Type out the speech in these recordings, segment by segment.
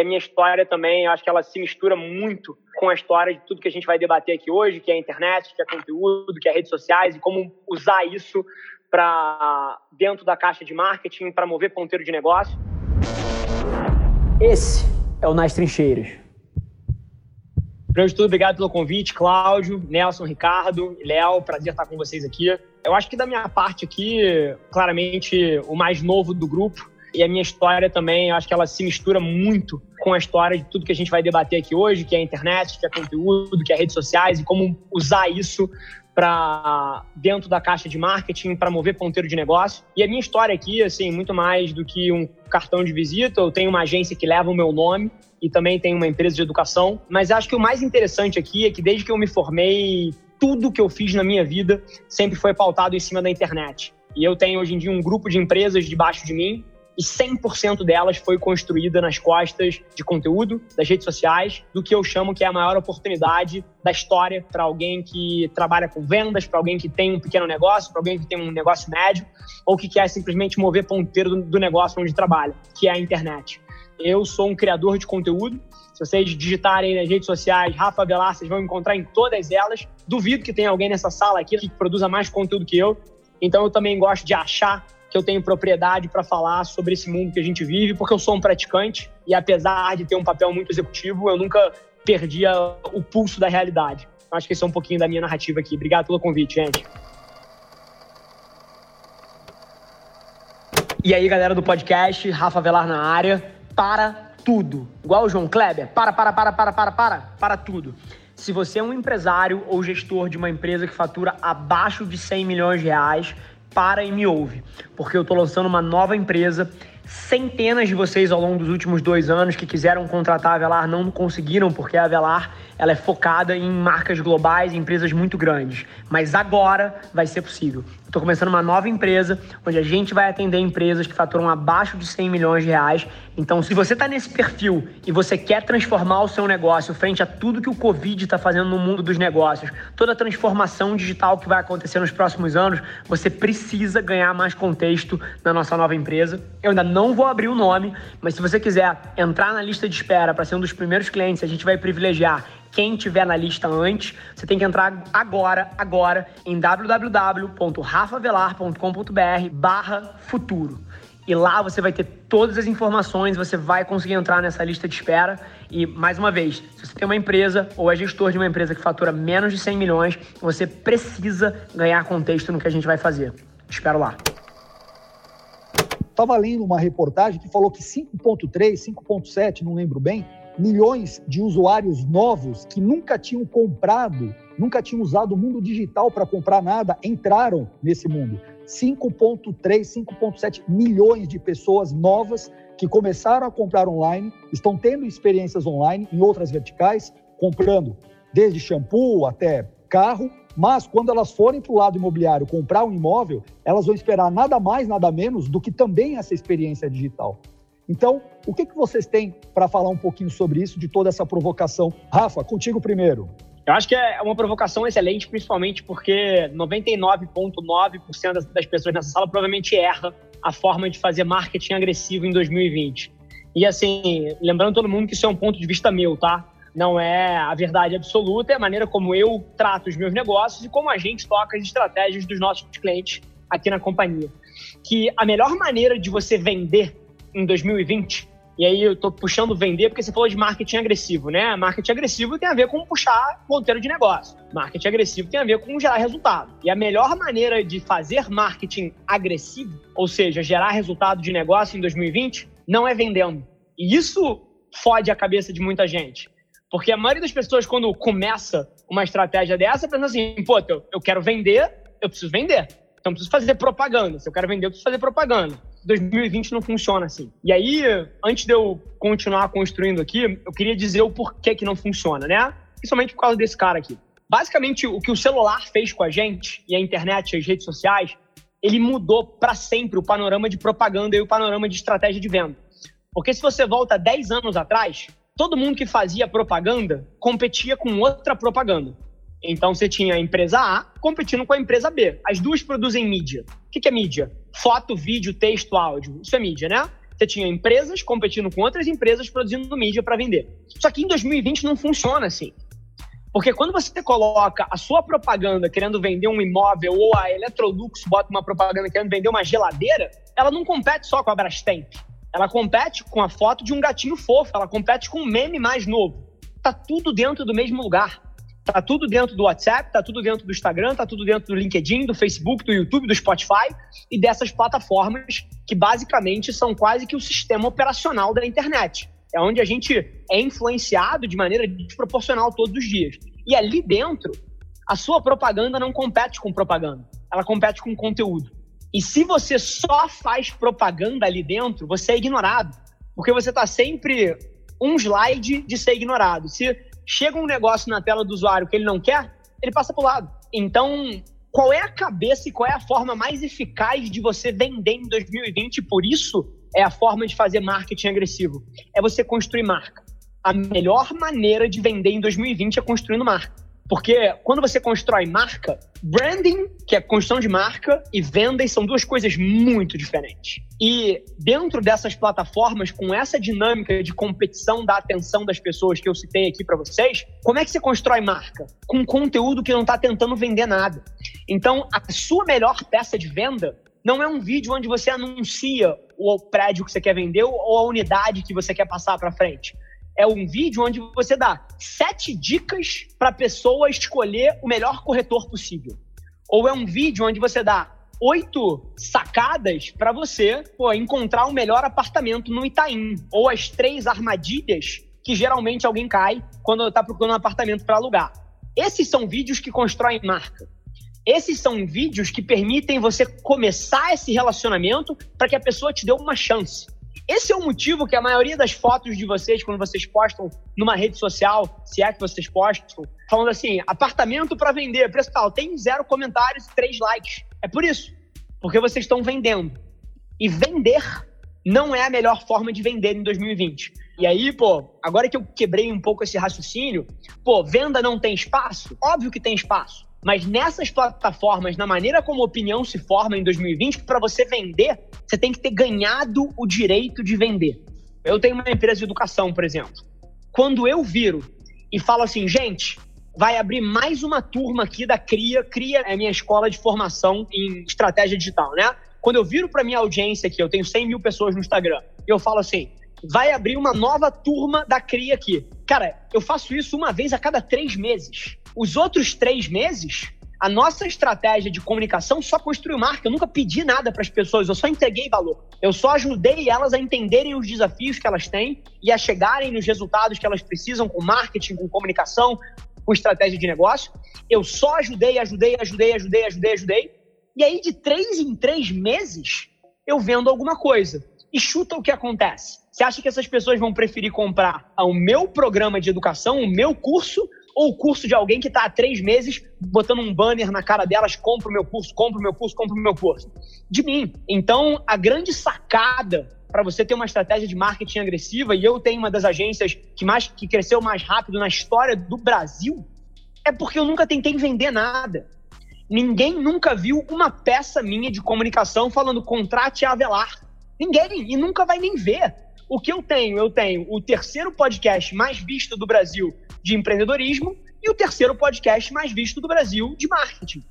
a minha história também, eu acho que ela se mistura muito com a história de tudo que a gente vai debater aqui hoje, que é a internet, que é conteúdo, que é redes sociais e como usar isso para dentro da caixa de marketing para mover ponteiro de negócio. Esse é o Nas Trincheiras. Primeiro de tudo, obrigado pelo convite, Cláudio, Nelson, Ricardo, Léo, prazer estar com vocês aqui. Eu acho que da minha parte aqui, claramente o mais novo do grupo, e a minha história também, eu acho que ela se mistura muito com a história de tudo que a gente vai debater aqui hoje, que é a internet, que é conteúdo, que é redes sociais e como usar isso para dentro da caixa de marketing para mover ponteiro de negócio. E a minha história aqui, assim, muito mais do que um cartão de visita, eu tenho uma agência que leva o meu nome e também tenho uma empresa de educação, mas acho que o mais interessante aqui é que desde que eu me formei, tudo que eu fiz na minha vida sempre foi pautado em cima da internet. E eu tenho hoje em dia um grupo de empresas debaixo de mim e 100% delas foi construída nas costas de conteúdo, das redes sociais, do que eu chamo que é a maior oportunidade da história para alguém que trabalha com vendas, para alguém que tem um pequeno negócio, para alguém que tem um negócio médio, ou que quer simplesmente mover ponteiro do, negócio onde trabalha, que é a internet. Eu sou um criador de conteúdo. Se vocês digitarem nas redes sociais Rafa Velar, vocês vão encontrar em todas elas. Duvido que tenha alguém nessa sala aqui que produza mais conteúdo que eu. Então eu também gosto de achar que eu tenho propriedade para falar sobre esse mundo que a gente vive, porque eu sou um praticante e apesar de ter um papel muito executivo, eu nunca perdia o pulso da realidade. Acho que esse é um pouquinho da minha narrativa aqui. Obrigado pelo convite, gente. E aí, galera do podcast, Rafa Velar na área. Para tudo. Igual o João Kleber. Para, para, para, para, para, para. Para tudo. Se você é um empresário ou gestor de uma empresa que fatura abaixo de 100 milhões de reais, para e me ouve, porque eu estou lançando uma nova empresa. Centenas de vocês ao longo dos últimos dois anos que quiseram contratar a Velar não conseguiram, porque a Velar ela é focada em marcas globais, empresas muito grandes. Mas agora vai ser possível. Estou começando uma nova empresa, onde a gente vai atender empresas que faturam abaixo de 100 milhões de reais. Então, se você está nesse perfil e você quer transformar o seu negócio frente a tudo que o Covid está fazendo no mundo dos negócios, toda a transformação digital que vai acontecer nos próximos anos, você precisa ganhar mais contexto na nossa nova empresa. Eu ainda não vou abrir o nome, mas se você quiser entrar na lista de espera para ser um dos primeiros clientes, a gente vai privilegiar quem tiver na lista antes, você tem que entrar agora, agora, em www.rafavelar.com.br barra futuro. E lá você vai ter todas as informações, você vai conseguir entrar nessa lista de espera. E, mais uma vez, se você tem uma empresa ou é gestor de uma empresa que fatura menos de 100 milhões, você precisa ganhar contexto no que a gente vai fazer. Te espero lá. Estava lendo uma reportagem que falou que 5.3, 5.7, não lembro bem, milhões de usuários novos que nunca tinham comprado, nunca tinham usado o mundo digital para comprar nada, entraram nesse mundo. 5,3, 5,7 milhões de pessoas novas que começaram a comprar online, estão tendo experiências online em outras verticais, comprando desde shampoo até carro, mas quando elas forem para o lado imobiliário comprar um imóvel, elas vão esperar nada mais, nada menos do que também essa experiência digital. Então, o que, que vocês têm para falar um pouquinho sobre isso, de toda essa provocação? Rafa, contigo primeiro. Eu acho que é uma provocação excelente, principalmente porque 99,9% das pessoas nessa sala provavelmente erra a forma de fazer marketing agressivo em 2020. E assim, lembrando todo mundo que isso é um ponto de vista meu, tá? Não é a verdade absoluta, é a maneira como eu trato os meus negócios e como a gente toca as estratégias dos nossos clientes aqui na companhia. Que a melhor maneira de você vender em 2020. E aí eu tô puxando vender porque você falou de marketing agressivo, né? Marketing agressivo tem a ver com puxar ponteiro de negócio. Marketing agressivo tem a ver com gerar resultado. E a melhor maneira de fazer marketing agressivo, ou seja, gerar resultado de negócio em 2020, não é vendendo. E isso fode a cabeça de muita gente. Porque a maioria das pessoas, quando começa uma estratégia dessa, pensa assim: pô, eu quero vender, eu preciso vender. Então, eu preciso fazer propaganda. Se eu quero vender, eu preciso fazer propaganda. 2020 não funciona assim. E aí, antes de eu continuar construindo aqui, eu queria dizer o porquê que não funciona, né? Principalmente por causa desse cara aqui. Basicamente, o que o celular fez com a gente, e a internet, as redes sociais, ele mudou para sempre o panorama de propaganda e o panorama de estratégia de venda. Porque se você volta 10 anos atrás, todo mundo que fazia propaganda competia com outra propaganda. Então você tinha a empresa A competindo com a empresa B. As duas produzem mídia. O que é mídia? Foto, vídeo, texto, áudio. Isso é mídia, né? Você tinha empresas competindo com outras empresas produzindo mídia para vender. Só que em 2020 não funciona assim. Porque quando você coloca a sua propaganda querendo vender um imóvel ou a Electrolux bota uma propaganda querendo vender uma geladeira, ela não compete só com a Brastemp. Ela compete com a foto de um gatinho fofo, ela compete com um meme mais novo. Tá tudo dentro do mesmo lugar. Tá tudo dentro do WhatsApp, tá tudo dentro do Instagram, tá tudo dentro do LinkedIn, do Facebook, do YouTube, do Spotify e dessas plataformas que basicamente são quase que o sistema operacional da internet. É onde a gente é influenciado de maneira desproporcional todos os dias. E ali dentro, a sua propaganda não compete com propaganda, ela compete com conteúdo. E se você só faz propaganda ali dentro, você é ignorado. Porque você está sempre um slide de ser ignorado. Se chega um negócio na tela do usuário que ele não quer, ele passa para o lado. Então, qual é a cabeça e qual é a forma mais eficaz de você vender em 2020? Por isso, é a forma de fazer marketing agressivo. É você construir marca. A melhor maneira de vender em 2020 é construindo marca. Porque quando você constrói marca, branding, que é construção de marca, e vendas são duas coisas muito diferentes. E dentro dessas plataformas, com essa dinâmica de competição da atenção das pessoas que eu citei aqui para vocês, como é que você constrói marca? Com conteúdo que não está tentando vender nada. Então, a sua melhor peça de venda não é um vídeo onde você anuncia o prédio que você quer vender ou a unidade que você quer passar para frente é um vídeo onde você dá sete dicas para a pessoa escolher o melhor corretor possível. Ou é um vídeo onde você dá oito sacadas para você pô, encontrar o melhor apartamento no Itaim. Ou as três armadilhas que geralmente alguém cai quando está procurando um apartamento para alugar. Esses são vídeos que constroem marca. Esses são vídeos que permitem você começar esse relacionamento para que a pessoa te dê uma chance. Esse é o motivo que a maioria das fotos de vocês, quando vocês postam numa rede social, se é que vocês postam, falando assim, apartamento para vender, preço tal, tem zero comentários e três likes. É por isso. Porque vocês estão vendendo. E vender não é a melhor forma de vender em 2020. E aí, pô, agora que eu quebrei um pouco esse raciocínio, pô, venda não tem espaço? Óbvio que tem espaço. Mas nessas plataformas, na maneira como a opinião se forma em 2020, para você vender, você tem que ter ganhado o direito de vender. Eu tenho uma empresa de educação, por exemplo. Quando eu viro e falo assim, gente, vai abrir mais uma turma aqui da CRIA. CRIA é minha escola de formação em estratégia digital, né? Quando eu viro para minha audiência aqui, eu tenho 100 mil pessoas no Instagram, e eu falo assim, vai abrir uma nova turma da CRIA aqui. Cara, eu faço isso uma vez a cada três meses. Os outros três meses, a nossa estratégia de comunicação só construiu marca. Eu nunca pedi nada para as pessoas, eu só entreguei valor. Eu só ajudei elas a entenderem os desafios que elas têm e a chegarem nos resultados que elas precisam com marketing, com comunicação, com estratégia de negócio. Eu só ajudei, ajudei, ajudei, ajudei, ajudei, ajudei. E aí, de três em três meses, eu vendo alguma coisa. E chuta o que acontece. Você acha que essas pessoas vão preferir comprar o meu programa de educação, o meu curso, ou o curso de alguém que está há três meses botando um banner na cara delas, compra o meu curso, compra o meu curso, compra o meu curso. De mim. Então, a grande sacada para você ter uma estratégia de marketing agressiva, e eu tenho uma das agências que mais que cresceu mais rápido na história do Brasil, é porque eu nunca tentei vender nada. Ninguém nunca viu uma peça minha de comunicação falando contrate a Avelar. Ninguém, e nunca vai nem ver. O que eu tenho? Eu tenho o terceiro podcast mais visto do Brasil de empreendedorismo e o terceiro podcast mais visto do Brasil de marketing.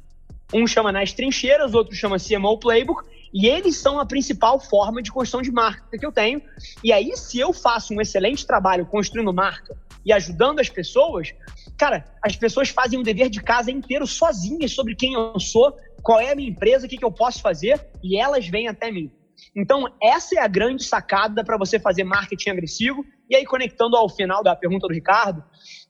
Um chama Nas Trincheiras, outro chama CMO Playbook, e eles são a principal forma de construção de marca que eu tenho. E aí, se eu faço um excelente trabalho construindo marca e ajudando as pessoas, cara, as pessoas fazem um dever de casa inteiro sozinhas sobre quem eu sou, qual é a minha empresa, o que, que eu posso fazer, e elas vêm até mim. Então, essa é a grande sacada para você fazer marketing agressivo. E aí, conectando ao final da pergunta do Ricardo,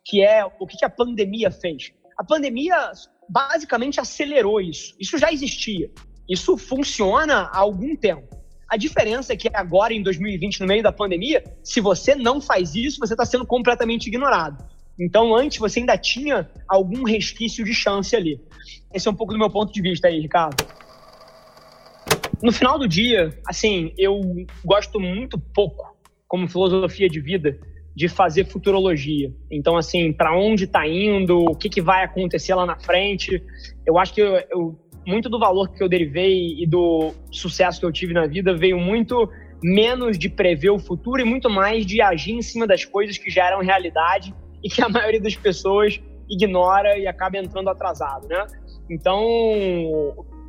que é o que a pandemia fez. A pandemia basicamente acelerou isso. Isso já existia. Isso funciona há algum tempo. A diferença é que agora, em 2020, no meio da pandemia, se você não faz isso, você está sendo completamente ignorado. Então, antes, você ainda tinha algum resquício de chance ali. Esse é um pouco do meu ponto de vista aí, Ricardo. No final do dia, assim, eu gosto muito pouco, como filosofia de vida, de fazer futurologia. Então, assim, para onde está indo, o que, que vai acontecer lá na frente. Eu acho que eu, eu, muito do valor que eu derivei e do sucesso que eu tive na vida veio muito menos de prever o futuro e muito mais de agir em cima das coisas que já eram realidade e que a maioria das pessoas ignora e acaba entrando atrasado, né? Então,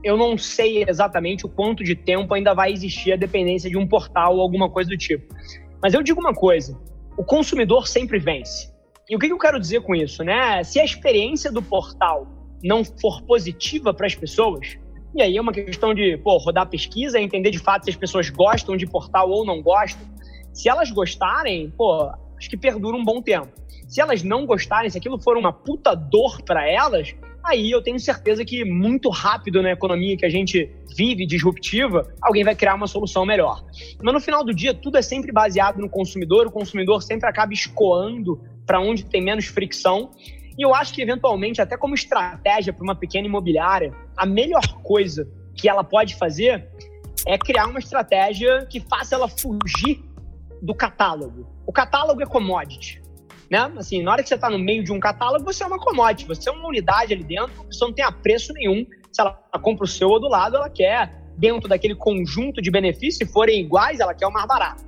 eu não sei exatamente o quanto de tempo ainda vai existir a dependência de um portal ou alguma coisa do tipo. Mas eu digo uma coisa: o consumidor sempre vence. E o que eu quero dizer com isso, né? Se a experiência do portal não for positiva para as pessoas, e aí é uma questão de pô, rodar pesquisa, entender de fato se as pessoas gostam de portal ou não gostam. Se elas gostarem, pô, acho que perdura um bom tempo. Se elas não gostarem, se aquilo for uma puta dor para elas, aí eu tenho certeza que muito rápido na economia que a gente vive disruptiva, alguém vai criar uma solução melhor. Mas no final do dia, tudo é sempre baseado no consumidor, o consumidor sempre acaba escoando para onde tem menos fricção. E eu acho que, eventualmente, até como estratégia para uma pequena imobiliária, a melhor coisa que ela pode fazer é criar uma estratégia que faça ela fugir do catálogo. O catálogo é commodity né? Assim, na hora que você está no meio de um catálogo, você é uma commodity, você é uma unidade ali dentro, você não tem apreço nenhum. Se ela compra o seu ou do lado, ela quer, dentro daquele conjunto de benefícios, se forem iguais, ela quer o mais barato.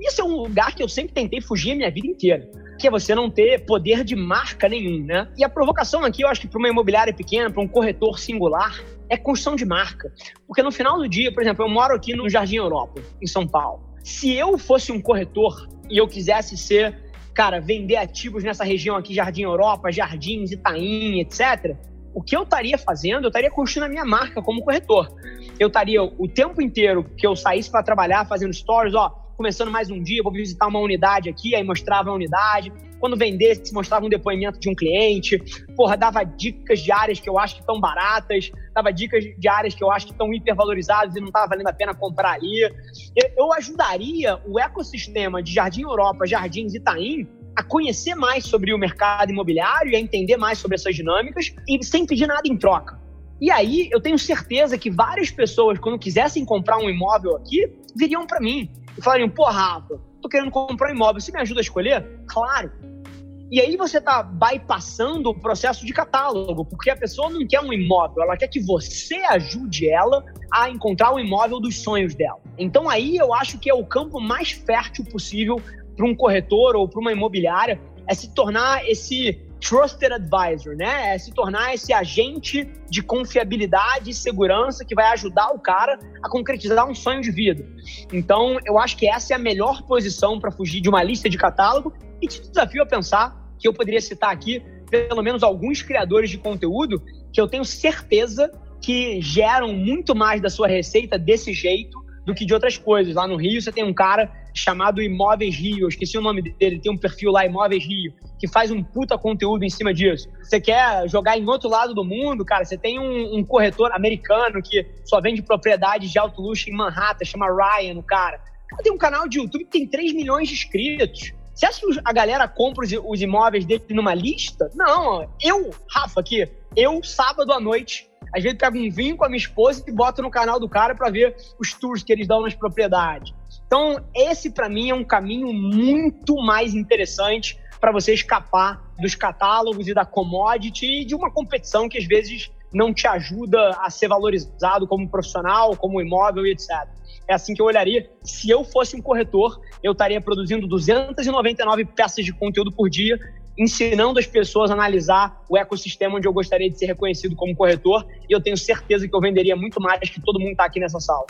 Isso é um lugar que eu sempre tentei fugir a minha vida inteira, que é você não ter poder de marca nenhum, né? E a provocação aqui, eu acho que para uma imobiliária pequena, para um corretor singular, é construção de marca. Porque no final do dia, por exemplo, eu moro aqui no Jardim Europa, em São Paulo. Se eu fosse um corretor e eu quisesse ser cara, vender ativos nessa região aqui, Jardim Europa, Jardins, Itaim, etc., o que eu estaria fazendo? Eu estaria construindo a minha marca como corretor. Eu estaria o tempo inteiro que eu saísse para trabalhar, fazendo stories, ó, começando mais um dia, vou visitar uma unidade aqui, aí mostrava a unidade. Quando vendesse, mostrava um depoimento de um cliente. Porra, dava dicas de áreas que eu acho que estão baratas, dava dicas de áreas que eu acho que estão hipervalorizadas e não estava valendo a pena comprar ali. Eu ajudaria o ecossistema de Jardim Europa, Jardins Itaim a conhecer mais sobre o mercado imobiliário e a entender mais sobre essas dinâmicas e sem pedir nada em troca. E aí, eu tenho certeza que várias pessoas, quando quisessem comprar um imóvel aqui, viriam para mim e falariam: pô, Rafa, tô querendo comprar um imóvel, você me ajuda a escolher? Claro. E aí você tá bypassando o processo de catálogo, porque a pessoa não quer um imóvel, ela quer que você ajude ela a encontrar o imóvel dos sonhos dela. Então aí eu acho que é o campo mais fértil possível para um corretor ou para uma imobiliária é se tornar esse trusted advisor, né? É se tornar esse agente de confiabilidade e segurança que vai ajudar o cara a concretizar um sonho de vida. Então, eu acho que essa é a melhor posição para fugir de uma lista de catálogo e te desafio a pensar que eu poderia citar aqui pelo menos alguns criadores de conteúdo que eu tenho certeza que geram muito mais da sua receita desse jeito do que de outras coisas. Lá no Rio você tem um cara chamado Imóveis Rio, eu esqueci o nome dele, tem um perfil lá, Imóveis Rio, que faz um puta conteúdo em cima disso. Você quer jogar em outro lado do mundo, cara, você tem um, um corretor americano que só vende propriedades de alto luxo em Manhattan, chama Ryan, o cara. Tem um canal de YouTube que tem 3 milhões de inscritos. Você acha que a galera compra os, imóveis dele numa lista? Não, eu, Rafa, aqui, eu, sábado à noite, às vezes pego um vinho com a minha esposa e boto no canal do cara para ver os tours que eles dão nas propriedades. Então, esse para mim é um caminho muito mais interessante para você escapar dos catálogos e da commodity e de uma competição que às vezes não te ajuda a ser valorizado como profissional, como imóvel e etc. É assim que eu olharia. Se eu fosse um corretor, eu estaria produzindo 299 peças de conteúdo por dia, ensinando as pessoas a analisar o ecossistema onde eu gostaria de ser reconhecido como corretor, e eu tenho certeza que eu venderia muito mais que todo mundo está aqui nessa sala.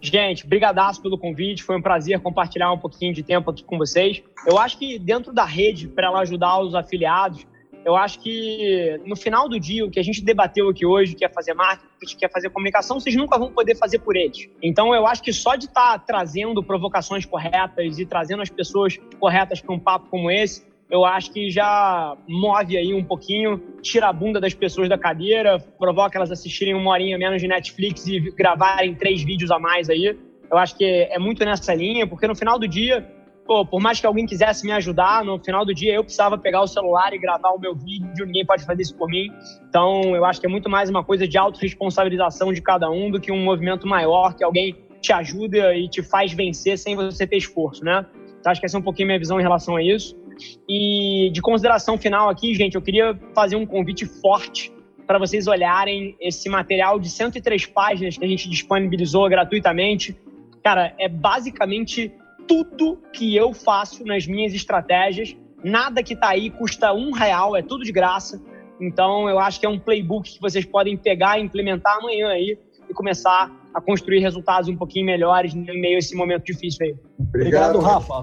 Gente, brigadaço pelo convite, foi um prazer compartilhar um pouquinho de tempo aqui com vocês. Eu acho que dentro da rede, para ela ajudar os afiliados, eu acho que no final do dia, o que a gente debateu aqui hoje, que é fazer marketing, que é fazer comunicação, vocês nunca vão poder fazer por eles. Então, eu acho que só de estar tá trazendo provocações corretas e trazendo as pessoas corretas para um papo como esse, eu acho que já move aí um pouquinho, tira a bunda das pessoas da cadeira, provoca elas assistirem uma horinha menos de Netflix e gravarem três vídeos a mais aí. Eu acho que é muito nessa linha, porque no final do dia, pô, por mais que alguém quisesse me ajudar, no final do dia eu precisava pegar o celular e gravar o meu vídeo, ninguém pode fazer isso por mim. Então, eu acho que é muito mais uma coisa de autorresponsabilização de cada um do que um movimento maior que alguém te ajuda e te faz vencer sem você ter esforço, né? Então, acho que essa é um pouquinho minha visão em relação a isso. E de consideração final aqui, gente, eu queria fazer um convite forte para vocês olharem esse material de 103 páginas que a gente disponibilizou gratuitamente Cara, é basicamente tudo que eu faço nas minhas estratégias. Nada que tá aí custa um real, é tudo de graça. Então, eu acho que é um playbook que vocês podem pegar e implementar amanhã aí e começar a construir resultados um pouquinho melhores em meio a esse momento difícil aí. Obrigado, Obrigado Rafa.